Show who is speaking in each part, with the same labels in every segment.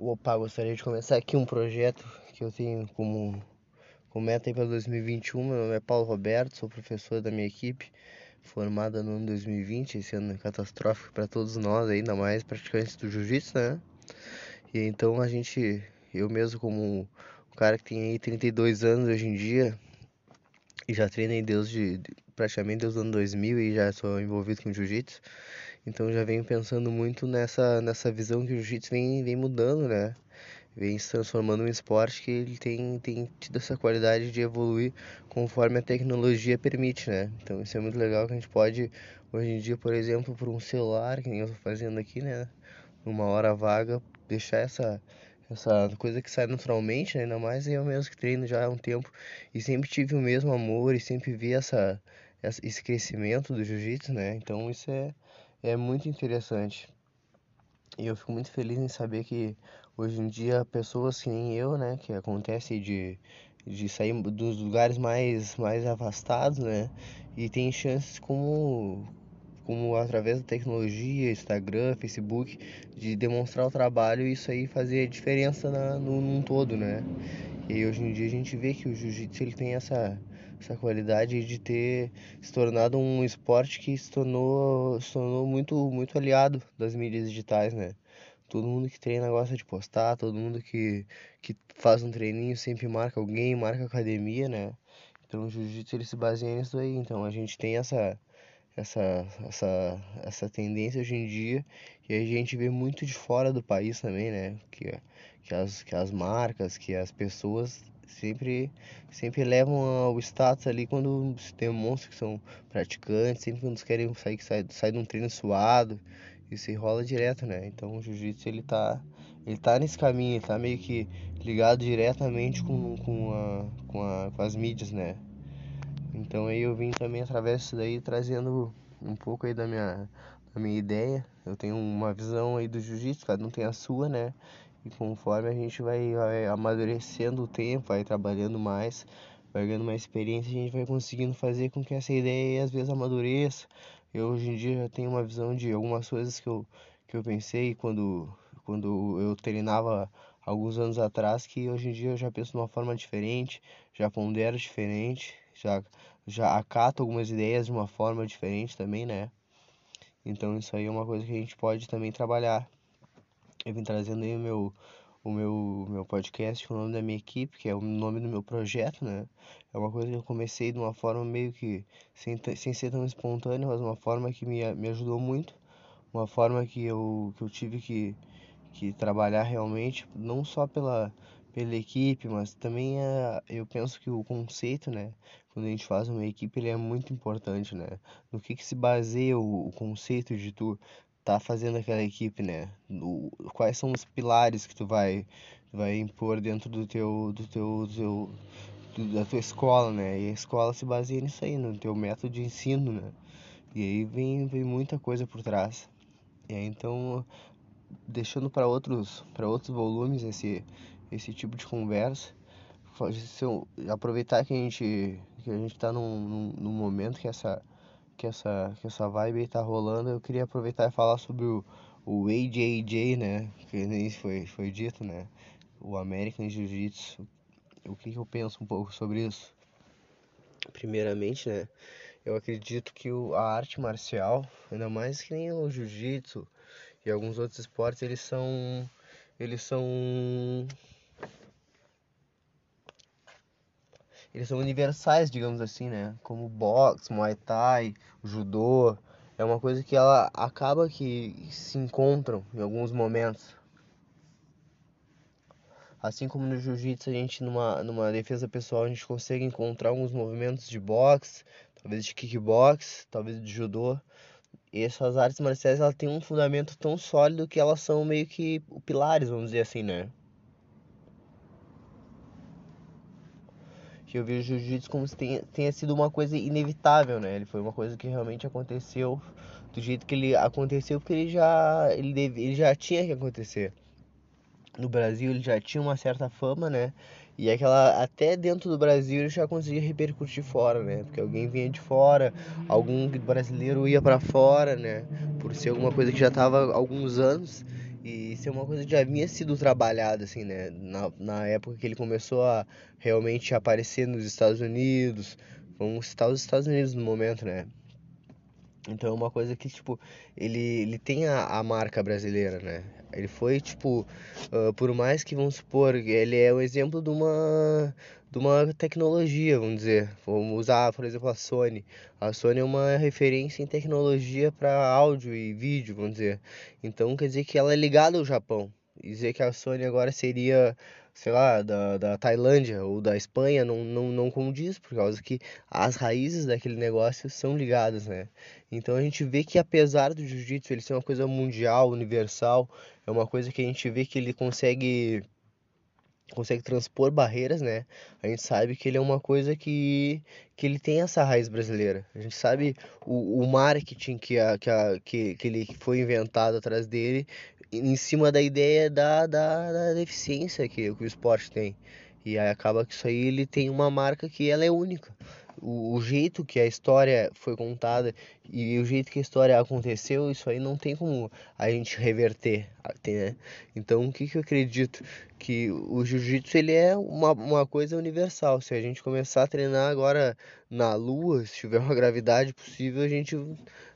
Speaker 1: Opa, gostaria de começar aqui um projeto que eu tenho como, como meta para 2021. Meu nome é Paulo Roberto, sou professor da minha equipe, formada no ano 2020. Esse ano catastrófico para todos nós, ainda mais praticantes do jiu-jitsu, né? E então a gente, eu mesmo, como um cara que tem aí 32 anos hoje em dia, e já treinei desde praticamente desde o ano 2000 e já sou envolvido com jiu-jitsu. Então já venho pensando muito nessa, nessa visão que o jiu-jitsu vem, vem mudando, né? Vem se transformando em um esporte que ele tem, tem tido essa qualidade de evoluir conforme a tecnologia permite, né? Então isso é muito legal que a gente pode, hoje em dia, por exemplo, por um celular, que nem eu estou fazendo aqui, né? Numa hora vaga, deixar essa, essa coisa que sai naturalmente, né? ainda mais eu mesmo que treino já há um tempo e sempre tive o mesmo amor e sempre vi essa, esse crescimento do jiu-jitsu, né? Então isso é é muito interessante. E eu fico muito feliz em saber que hoje em dia pessoas que nem eu, né, que acontece de, de sair dos lugares mais, mais afastados, né, e tem chances como, como através da tecnologia, Instagram, Facebook, de demonstrar o trabalho e isso aí fazer diferença na, no, num todo, né. E hoje em dia a gente vê que o jiu-jitsu ele tem essa essa qualidade de ter se tornado um esporte que se tornou, se tornou muito, muito aliado das mídias digitais, né? Todo mundo que treina gosta de postar, todo mundo que, que faz um treininho sempre marca alguém, marca academia, né? Então o jiu-jitsu ele se baseia nisso aí. Então a gente tem essa, essa, essa, essa tendência hoje em dia e a gente vê muito de fora do país também, né? Que, que, as, que as marcas, que as pessoas sempre sempre levam ao status ali quando demonstram que são praticantes, sempre quando querem sair, sair, sair de um treino suado, isso rola direto, né? Então o jiu-jitsu ele tá, ele tá nesse caminho, ele tá meio que ligado diretamente com, com, a, com, a, com as mídias, né? Então aí eu vim também através disso daí trazendo um pouco aí da minha, da minha ideia. Eu tenho uma visão aí do jiu-jitsu, cada um tem a sua, né? E conforme a gente vai, vai amadurecendo o tempo, vai trabalhando mais, vai ganhando mais experiência, a gente vai conseguindo fazer com que essa ideia às vezes amadureça. Eu hoje em dia já tenho uma visão de algumas coisas que eu, que eu pensei quando, quando eu treinava alguns anos atrás, que hoje em dia eu já penso de uma forma diferente, já pondero diferente, já, já acato algumas ideias de uma forma diferente também, né? Então isso aí é uma coisa que a gente pode também trabalhar eu vim trazendo aí o meu, o meu, meu podcast o nome da minha equipe, que é o nome do meu projeto, né? É uma coisa que eu comecei de uma forma meio que, sem, sem ser tão espontânea, mas uma forma que me, me ajudou muito, uma forma que eu, que eu tive que, que trabalhar realmente, não só pela, pela equipe, mas também é, eu penso que o conceito, né? Quando a gente faz uma equipe, ele é muito importante, né? No que, que se baseia o, o conceito de tu tá fazendo aquela equipe, né? Do, quais são os pilares que tu vai vai impor dentro do teu do teu, do teu do, da tua escola, né? E a escola se baseia nisso aí, no teu método de ensino, né? E aí vem, vem muita coisa por trás. E aí, então, deixando para outros para outros volumes esse esse tipo de conversa, aproveitar que a gente que a gente está num, num, num momento que essa que essa, que essa vibe tá rolando, eu queria aproveitar e falar sobre o, o AJJ, né? Que nem foi, foi dito, né? O American Jiu-Jitsu. O que, que eu penso um pouco sobre isso? Primeiramente, né? Eu acredito que o, a arte marcial, ainda mais que nem o jiu-jitsu e alguns outros esportes, eles são eles são eles são universais, digamos assim, né? Como boxe, muay thai, judô, é uma coisa que ela acaba que se encontram em alguns momentos. Assim como no jiu-jitsu a gente numa, numa defesa pessoal a gente consegue encontrar alguns movimentos de boxe, talvez de kickbox, talvez de judô. E essas artes marciais elas têm um fundamento tão sólido que elas são meio que pilares, vamos dizer assim, né? Que eu vejo o jiu-jitsu como se tenha, tenha sido uma coisa inevitável, né? Ele foi uma coisa que realmente aconteceu do jeito que ele aconteceu, porque ele já, ele, deve, ele já tinha que acontecer. No Brasil ele já tinha uma certa fama, né? E aquela até dentro do Brasil ele já conseguia repercutir fora, né? Porque alguém vinha de fora, algum brasileiro ia para fora, né? Por ser alguma coisa que já tava há alguns anos E isso é uma coisa que já vinha sido trabalhada, assim, né? Na, na época que ele começou a realmente aparecer nos Estados Unidos. Vamos citar os Estados Unidos no momento, né? Então é uma coisa que, tipo, ele, ele tem a, a marca brasileira, né? Ele foi, tipo, uh, por mais que, vamos supor, ele é o exemplo de uma, de uma tecnologia, vamos dizer. Vamos usar, por exemplo, a Sony. A Sony é uma referência em tecnologia para áudio e vídeo, vamos dizer. Então quer dizer que ela é ligada ao Japão. Dizer que a Sony agora seria sei lá, da, da Tailândia ou da Espanha não, não, não condiz, por causa que as raízes daquele negócio são ligadas, né? Então a gente vê que apesar do jiu-jitsu ele ser uma coisa mundial, universal, é uma coisa que a gente vê que ele consegue consegue transpor barreiras, né? A gente sabe que ele é uma coisa que, que ele tem essa raiz brasileira. A gente sabe o, o marketing que, a, que, a, que, que ele foi inventado atrás dele em cima da ideia da, da, da deficiência que, que o esporte tem. E aí acaba que isso aí ele tem uma marca que ela é única. O, o, jeito que a história foi contada e o jeito que a história aconteceu, isso aí não tem como a gente reverter, né? Então, o que, que eu acredito? Que o jiu-jitsu ele é uma, uma coisa universal. Se a gente começar a treinar agora na lua, se tiver uma gravidade possível, a gente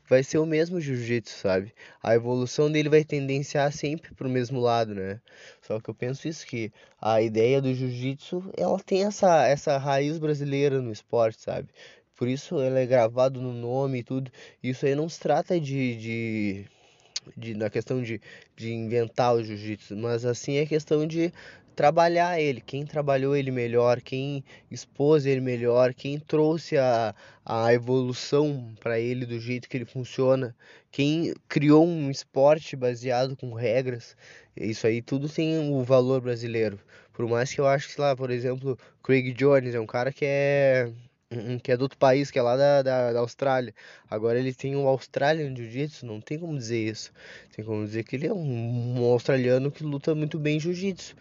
Speaker 1: vai ser o mesmo jiu-jitsu, sabe? A evolução dele vai tendenciar sempre pro mesmo lado, né? Só que eu penso isso que a ideia do jiu-jitsu, ela tem essa essa raiz brasileira no esporte, sabe? Por isso ela é gravado no nome e tudo. Isso aí não se trata de, de de, na questão de, de inventar o jiu-jitsu, mas assim é questão de trabalhar ele, quem trabalhou ele melhor, quem expôs ele melhor, quem trouxe a, a evolução para ele do jeito que ele funciona, quem criou um esporte baseado com regras, isso aí tudo tem o valor brasileiro. Por mais que eu acho que, lá, por exemplo, Craig Jones é um cara que é que é do outro país, que é lá da, da, da Austrália. Agora ele tem o Australian Jiu-Jitsu, não tem como dizer isso. Tem como dizer que ele é um, um australiano que luta muito bem Jiu-Jitsu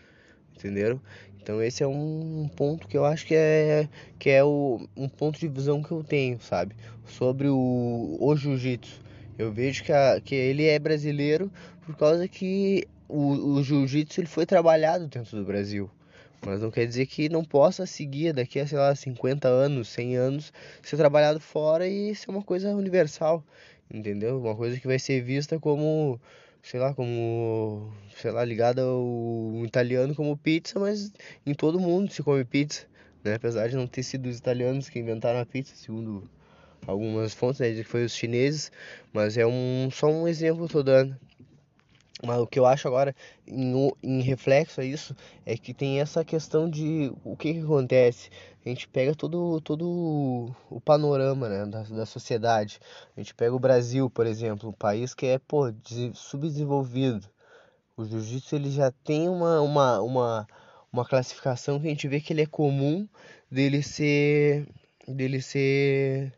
Speaker 1: entenderam? Então esse é um ponto que eu acho que é que é o, um ponto de visão que eu tenho, sabe? Sobre o, o jiu-jitsu. Eu vejo que, a, que ele é brasileiro por causa que o, o jiu-jitsu ele foi trabalhado dentro do Brasil. Mas não quer dizer que não possa seguir daqui a, sei lá, 50 anos, 100 anos, ser trabalhado fora e ser uma coisa universal, entendeu? Uma coisa que vai ser vista como sei lá, como, sei lá, ligada ao italiano como pizza, mas em todo mundo se come pizza, né? Apesar de não ter sido os italianos que inventaram a pizza, segundo algumas fontes, né, que foi os chineses, mas é um só um exemplo que eu tô dando. Mas o que eu acho agora, em, em reflexo a isso, é que tem essa questão de o que, que acontece. A gente pega todo, todo o panorama né, da, da sociedade. A gente pega o Brasil, por exemplo, um país que é pô, subdesenvolvido. O jiu-jitsu ele já tem uma, uma, uma, uma classificação que a gente vê que ele é comum dele ser. dele ser.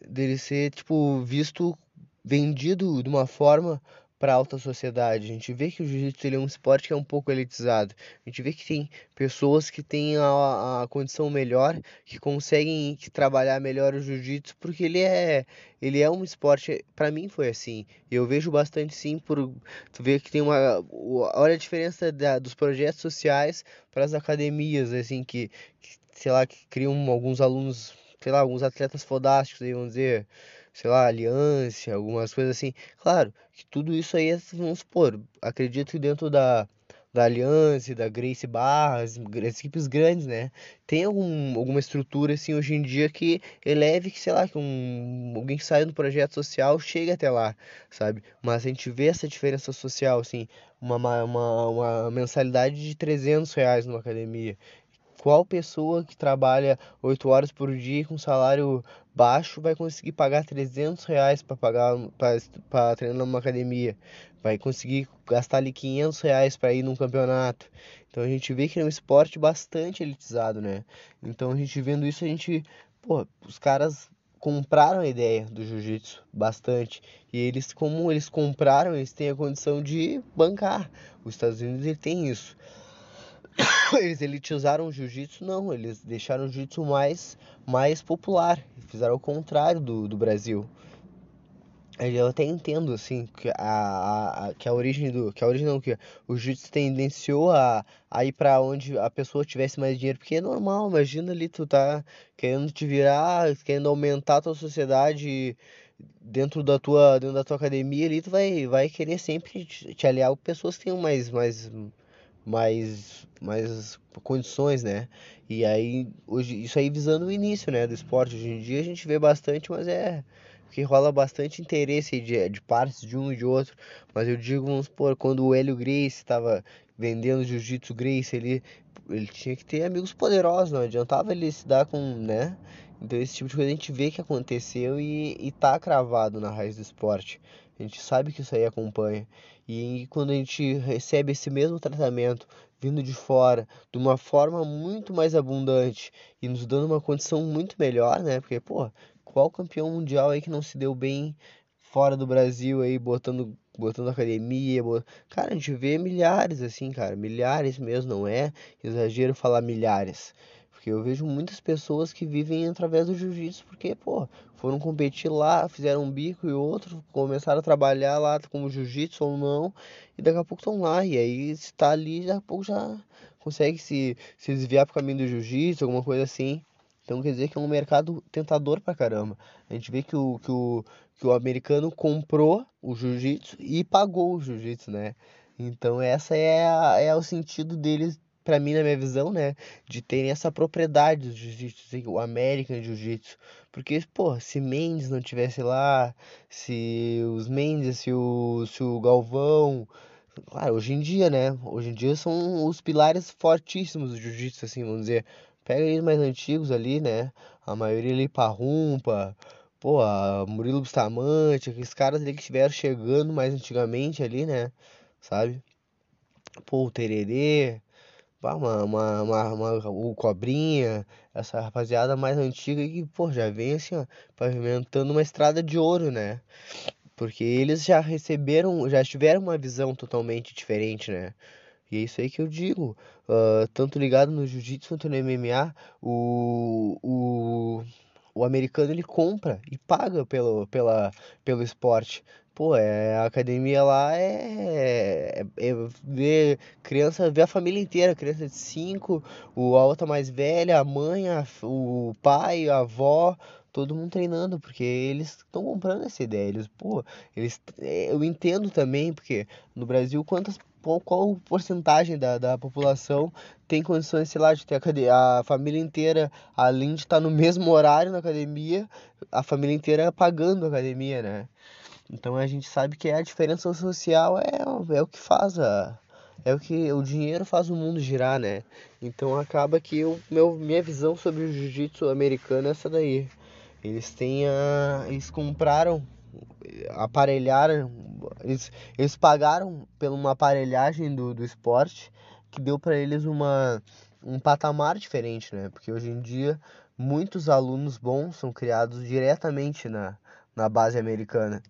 Speaker 1: dele ser, tipo, visto vendido de uma forma para alta sociedade. A gente vê que o jiu-jitsu é um esporte que é um pouco elitizado. A gente vê que tem pessoas que têm a, a condição melhor, que conseguem que trabalhar melhor o jiu-jitsu, porque ele é ele é um esporte, para mim foi assim. Eu vejo bastante sim por tu vê que tem uma olha a diferença da, dos projetos sociais para as academias assim que, que sei lá que criam alguns alunos, sei lá, alguns atletas fodásticos, aí, vamos dizer, sei lá, aliança, algumas coisas assim. Claro que tudo isso aí, é, vamos supor, acredito que dentro da, da Aliança, da Grace Barras, as equipes grandes, né? Tem algum, alguma estrutura assim hoje em dia que eleve que, sei lá, que um, alguém que saiu do projeto social chegue até lá, sabe? Mas a gente vê essa diferença social, assim, uma, uma, uma mensalidade de 300 reais numa academia. Qual pessoa que trabalha 8 horas por dia com salário baixo vai conseguir pagar 300 reais para pagar para treinar numa academia? Vai conseguir gastar ali 500 reais para ir num campeonato. Então a gente vê que é um esporte bastante elitizado, né? Então a gente vendo isso, a gente, pô, os caras compraram a ideia do jiu-jitsu bastante. E eles, como eles compraram, eles têm a condição de bancar. Os Estados Unidos ele tem isso. eles elitizaram o jiu-jitsu, não, eles deixaram o jiu-jitsu mais, mais popular, fizeram o contrário do, do Brasil. eu até entendo assim que a, a, que a origem do que a origem não que o jiu-jitsu tendenciou a, a ir para onde a pessoa tivesse mais dinheiro porque é normal imagina ali tu tá querendo te virar querendo aumentar a tua sociedade dentro da tua dentro da tua academia ali tu vai vai querer sempre te, te aliar com pessoas que tenham mais mais mais mais condições né e aí hoje isso aí visando o início né do esporte hoje em dia a gente vê bastante mas é porque rola bastante interesse de, de partes de um e de outro. Mas eu digo, vamos supor, quando o Hélio Grace estava vendendo Jiu-Jitsu Grace, ele, ele tinha que ter amigos poderosos, não adiantava ele se dar com, né? Então esse tipo de coisa a gente vê que aconteceu e, e tá cravado na raiz do esporte. A gente sabe que isso aí acompanha. E quando a gente recebe esse mesmo tratamento vindo de fora, de uma forma muito mais abundante e nos dando uma condição muito melhor, né? Porque, pô, qual campeão mundial aí que não se deu bem fora do Brasil aí, botando, botando academia, bot... cara, a gente vê milhares assim, cara, milhares mesmo, não é exagero falar milhares. Porque eu vejo muitas pessoas que vivem através do jiu-jitsu, porque, pô, foram competir lá, fizeram um bico e outro, começaram a trabalhar lá como jiu-jitsu ou não, e daqui a pouco estão lá. E aí, se tá ali, daqui a pouco já consegue se, se desviar pro caminho do jiu-jitsu, alguma coisa assim. Então quer dizer que é um mercado tentador pra caramba. A gente vê que o, que o, que o americano comprou o jiu-jitsu e pagou o jiu-jitsu, né? Então essa é, a, é o sentido deles, para mim, na minha visão, né? De terem essa propriedade do jiu-jitsu, assim, o American Jiu-Jitsu. Porque, pô, se Mendes não tivesse lá, se os Mendes, se o, se o Galvão... Claro, hoje em dia, né? Hoje em dia são os pilares fortíssimos do jiu-jitsu, assim, vamos dizer. Pega eles mais antigos ali, né? A maioria ali Parrumpa, pô, Murilo Bustamante, aqueles caras ali que estiveram chegando mais antigamente ali, né? Sabe? Pô, o Tererê, uma, uma, uma, uma, o Cobrinha, essa rapaziada mais antiga que, pô, já vem assim, ó, pavimentando uma estrada de ouro, né? Porque eles já receberam, já tiveram uma visão totalmente diferente, né? E é isso aí que eu digo. Uh, tanto ligado no jiu-jitsu quanto no MMA, o, o, o americano ele compra e paga pelo, pela, pelo esporte. Pô, é, a academia lá é, é, é ver criança, ver a família inteira, criança de 5, o, a outra mais velha, a mãe, a, o pai, a avó, todo mundo treinando, porque eles estão comprando essa ideia. Eles, pô, eles, é, eu entendo também, porque no Brasil quantas qual, qual porcentagem da, da população tem condições, sei lá, de ter a, a família inteira, além de estar no mesmo horário na academia, a família inteira pagando a academia, né? Então a gente sabe que a diferença social é, é o que faz a, é o que o dinheiro faz o mundo girar, né? Então acaba que eu, meu, minha visão sobre o jiu-jitsu americano é essa daí. Eles têm a, eles compraram aparelharam, eles, eles pagaram por uma aparelhagem do, do esporte que deu para eles uma, um patamar diferente, né? Porque hoje em dia muitos alunos bons são criados diretamente na, na base americana.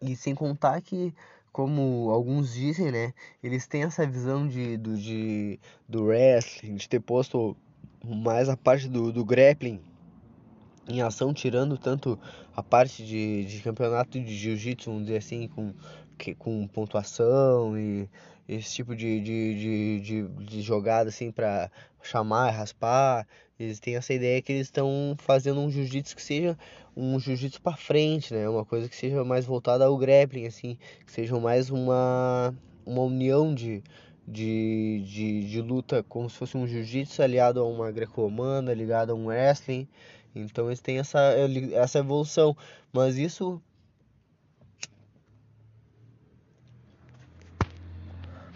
Speaker 1: E sem contar que, como alguns dizem, né? Eles têm essa visão de, do, de, do wrestling, de ter posto mais a parte do, do grappling em ação, tirando tanto a parte de, de campeonato de jiu-jitsu, vamos dizer assim, com, que, com pontuação e esse tipo de, de, de, de, de jogada assim para chamar, raspar. Eles têm essa ideia que eles estão fazendo um jiu-jitsu que seja um jiu-jitsu para frente, né? Uma coisa que seja mais voltada ao grappling, assim, que seja mais uma, uma união de, de, de, de luta como se fosse um jiu-jitsu aliado a uma greco-romana, ligado a um wrestling. Então eles têm essa, essa evolução. Mas isso.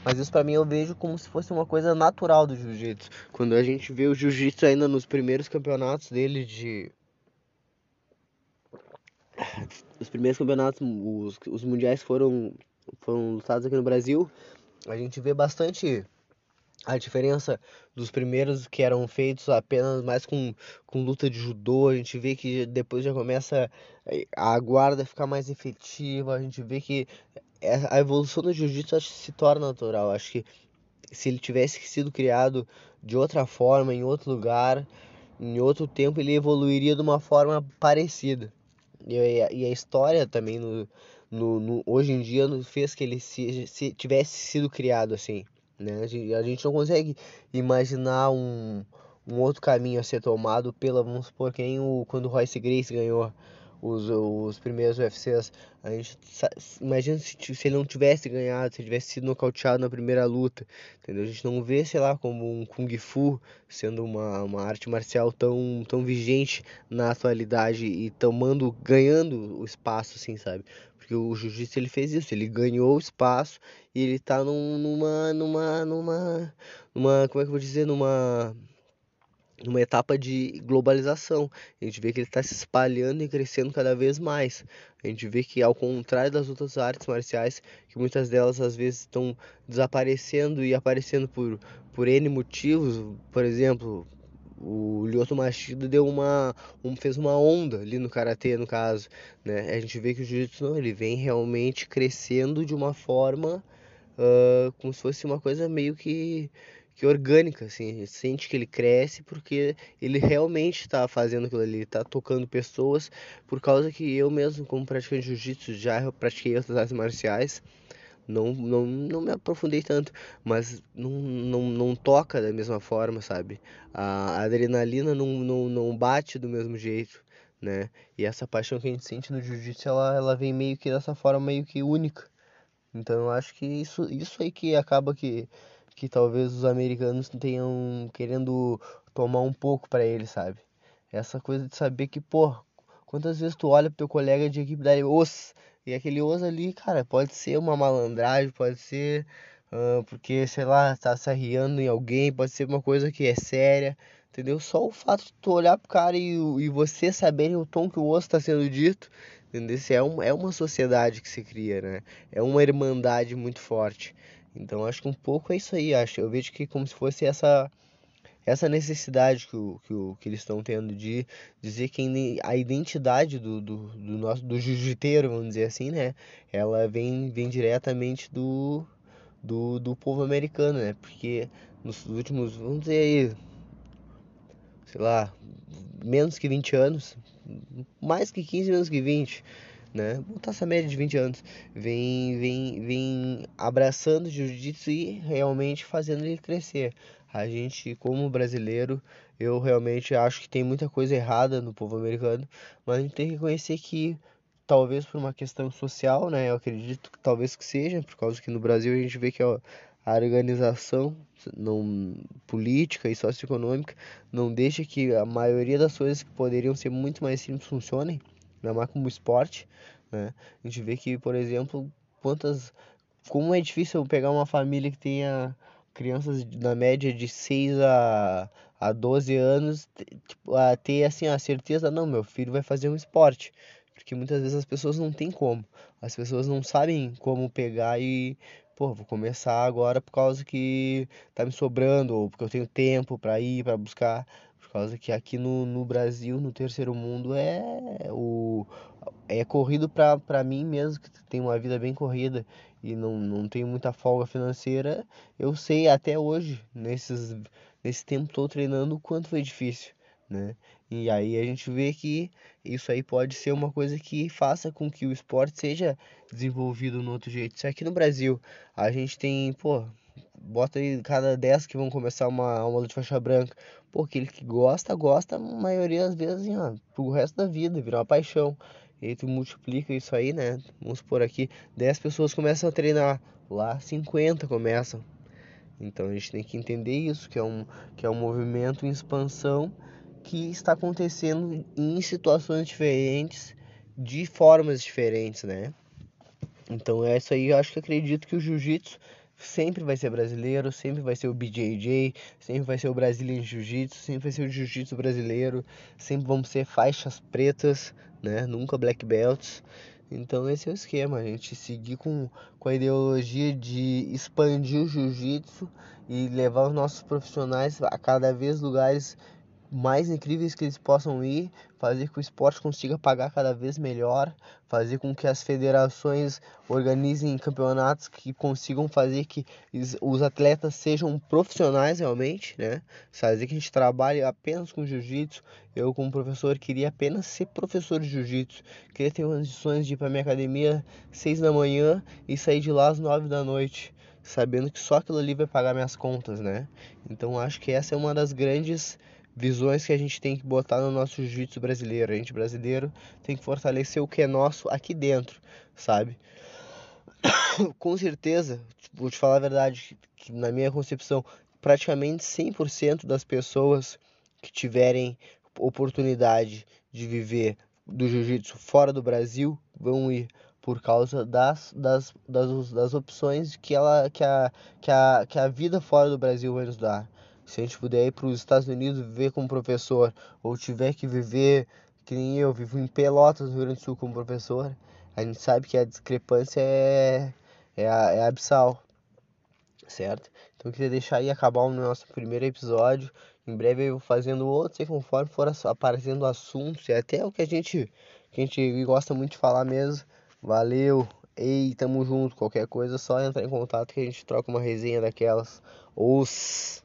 Speaker 1: Mas isso para mim eu vejo como se fosse uma coisa natural do jiu-jitsu. Quando a gente vê o jiu-jitsu ainda nos primeiros campeonatos dele de. Os primeiros campeonatos, os, os mundiais foram, foram lutados aqui no Brasil. A gente vê bastante a diferença dos primeiros que eram feitos apenas mais com, com luta de judô, a gente vê que depois já começa a guarda ficar mais efetiva, a gente vê que a evolução do jiu-jitsu se torna natural. Acho que se ele tivesse sido criado de outra forma, em outro lugar, em outro tempo, ele evoluiria de uma forma parecida. E, e a história também no, no, no, hoje em dia fez que ele se, se tivesse sido criado assim. Né? A gente, a gente não consegue imaginar um, um outro caminho a ser tomado pela, vamos supor, quem o, quando o Royce Grace ganhou os, os primeiros UFCs. A gente imagina se, se ele não tivesse ganhado, se ele tivesse sido nocauteado na primeira luta, entendeu? A gente não vê, sei lá, como um Kung Fu sendo uma, uma arte marcial tão, tão vigente na atualidade e tomando, ganhando o espaço, assim, sabe? Porque o jiu-jitsu ele fez isso, ele ganhou espaço e ele tá num, numa, numa, numa, numa, como é que eu vou dizer, numa numa etapa de globalização. A gente vê que ele está se espalhando e crescendo cada vez mais. A gente vê que, ao contrário das outras artes marciais, que muitas delas às vezes estão desaparecendo e aparecendo por, por N motivos, por exemplo, o Lyoto Machida deu uma um, fez uma onda ali no karatê no caso né a gente vê que o jiu-jitsu ele vem realmente crescendo de uma forma uh, como se fosse uma coisa meio que que orgânica, assim, a gente sente que ele cresce porque ele realmente está fazendo aquilo ali, está tocando pessoas, por causa que eu mesmo, como praticante de jiu-jitsu, já pratiquei outras artes marciais, não, não, não me aprofundei tanto, mas não, não, não toca da mesma forma, sabe? A adrenalina não, não, não bate do mesmo jeito, né? E essa paixão que a gente sente no jiu-jitsu, ela, ela vem meio que dessa forma meio que única. Então eu acho que isso, isso aí que acaba que que talvez os americanos tenham querendo tomar um pouco para eles, sabe? Essa coisa de saber que, pô, quantas vezes tu olha pro teu colega de equipe da os e aquele os ali, cara, pode ser uma malandragem, pode ser uh, porque, sei lá, tá se arriando em alguém, pode ser uma coisa que é séria, entendeu? Só o fato de tu olhar pro cara e, e você saberem o tom que o osso tá sendo dito, entendeu? É, um, é uma sociedade que se cria, né? É uma irmandade muito forte. Então acho que um pouco é isso aí, acho. Eu vejo que como se fosse essa essa necessidade que, o, que, o, que eles estão tendo de dizer que a identidade do, do, do nosso do jiu-jiteiro, vamos dizer assim, né? Ela vem, vem diretamente do, do, do povo americano, né? Porque nos últimos, vamos dizer aí, sei lá, menos que 20 anos, mais que 15, menos que 20, né? Botar essa média de 20 anos, vem, vem, vem abraçando o jiu-jitsu e realmente fazendo ele crescer. A gente, como brasileiro, eu realmente acho que tem muita coisa errada no povo americano, mas a gente tem que reconhecer que talvez por uma questão social, né? Eu acredito que talvez que seja, por causa que no Brasil a gente vê que a organização não política e socioeconômica não deixa que a maioria das coisas que poderiam ser muito mais simples funcionem ainda mais como esporte, né? A gente vê que, por exemplo, quantas como é difícil pegar uma família que tenha crianças na média de 6 a, a 12 anos, tipo, a ter assim a certeza, não, meu filho vai fazer um esporte. Porque muitas vezes as pessoas não têm como. As pessoas não sabem como pegar e, pô, vou começar agora por causa que tá me sobrando, ou porque eu tenho tempo para ir, para buscar causa que aqui no, no Brasil, no terceiro mundo, é o é corrido pra mim mesmo, que tem uma vida bem corrida e não, não tenho muita folga financeira. Eu sei até hoje, nesses, nesse tempo todo treinando, o quanto foi difícil, né? E aí a gente vê que isso aí pode ser uma coisa que faça com que o esporte seja desenvolvido no outro jeito. Isso aqui no Brasil, a gente tem, pô, bota aí cada 10 que vão começar uma, uma luta de faixa branca. Pô, aquele que gosta, gosta, a maioria das vezes, assim, ó, pro resto da vida, virar uma paixão. E aí tu multiplica isso aí, né? Vamos por aqui, 10 pessoas começam a treinar, lá 50 começam. Então a gente tem que entender isso, que é um, que é um movimento em expansão que está acontecendo em situações diferentes, de formas diferentes, né? Então é isso aí, eu acho que acredito que o jiu-jitsu sempre vai ser brasileiro, sempre vai ser o BJJ, sempre vai ser o Brazilian Jiu-Jitsu, sempre vai ser o Jiu-Jitsu brasileiro, sempre vamos ser faixas pretas, né? Nunca black belts. Então esse é o esquema, a gente seguir com, com a ideologia de expandir o jiu-jitsu e levar os nossos profissionais a cada vez lugares mais incríveis que eles possam ir, fazer que o esporte consiga pagar cada vez melhor, fazer com que as federações organizem campeonatos que consigam fazer que os atletas sejam profissionais realmente, né? Fazer que a gente trabalhe apenas com jiu-jitsu. Eu, como professor, queria apenas ser professor de jiu-jitsu. Queria ter condições de ir para minha academia seis da manhã e sair de lá às nove da noite sabendo que só aquilo ali vai pagar minhas contas, né? Então acho que essa é uma das grandes visões que a gente tem que botar no nosso jiu-jitsu brasileiro. A gente brasileiro tem que fortalecer o que é nosso aqui dentro, sabe? Com certeza, vou te falar a verdade, que na minha concepção, praticamente 100% das pessoas que tiverem oportunidade de viver do jiu-jitsu fora do Brasil vão ir por causa das, das, das, das opções que, ela, que, a, que, a, que a vida fora do Brasil vai nos dar. Se a gente puder ir para os Estados Unidos viver como professor, ou tiver que viver, que nem eu, vivo em Pelotas, no Rio Grande do Sul, como professor, a gente sabe que a discrepância é, é, é abissal, certo? Então eu queria deixar aí acabar o nosso primeiro episódio. Em breve eu vou fazendo outros e conforme for aparecendo assuntos, e até o que a gente, que a gente gosta muito de falar mesmo. Valeu! Ei, tamo junto. Qualquer coisa, é só entrar em contato que a gente troca uma resenha daquelas. Os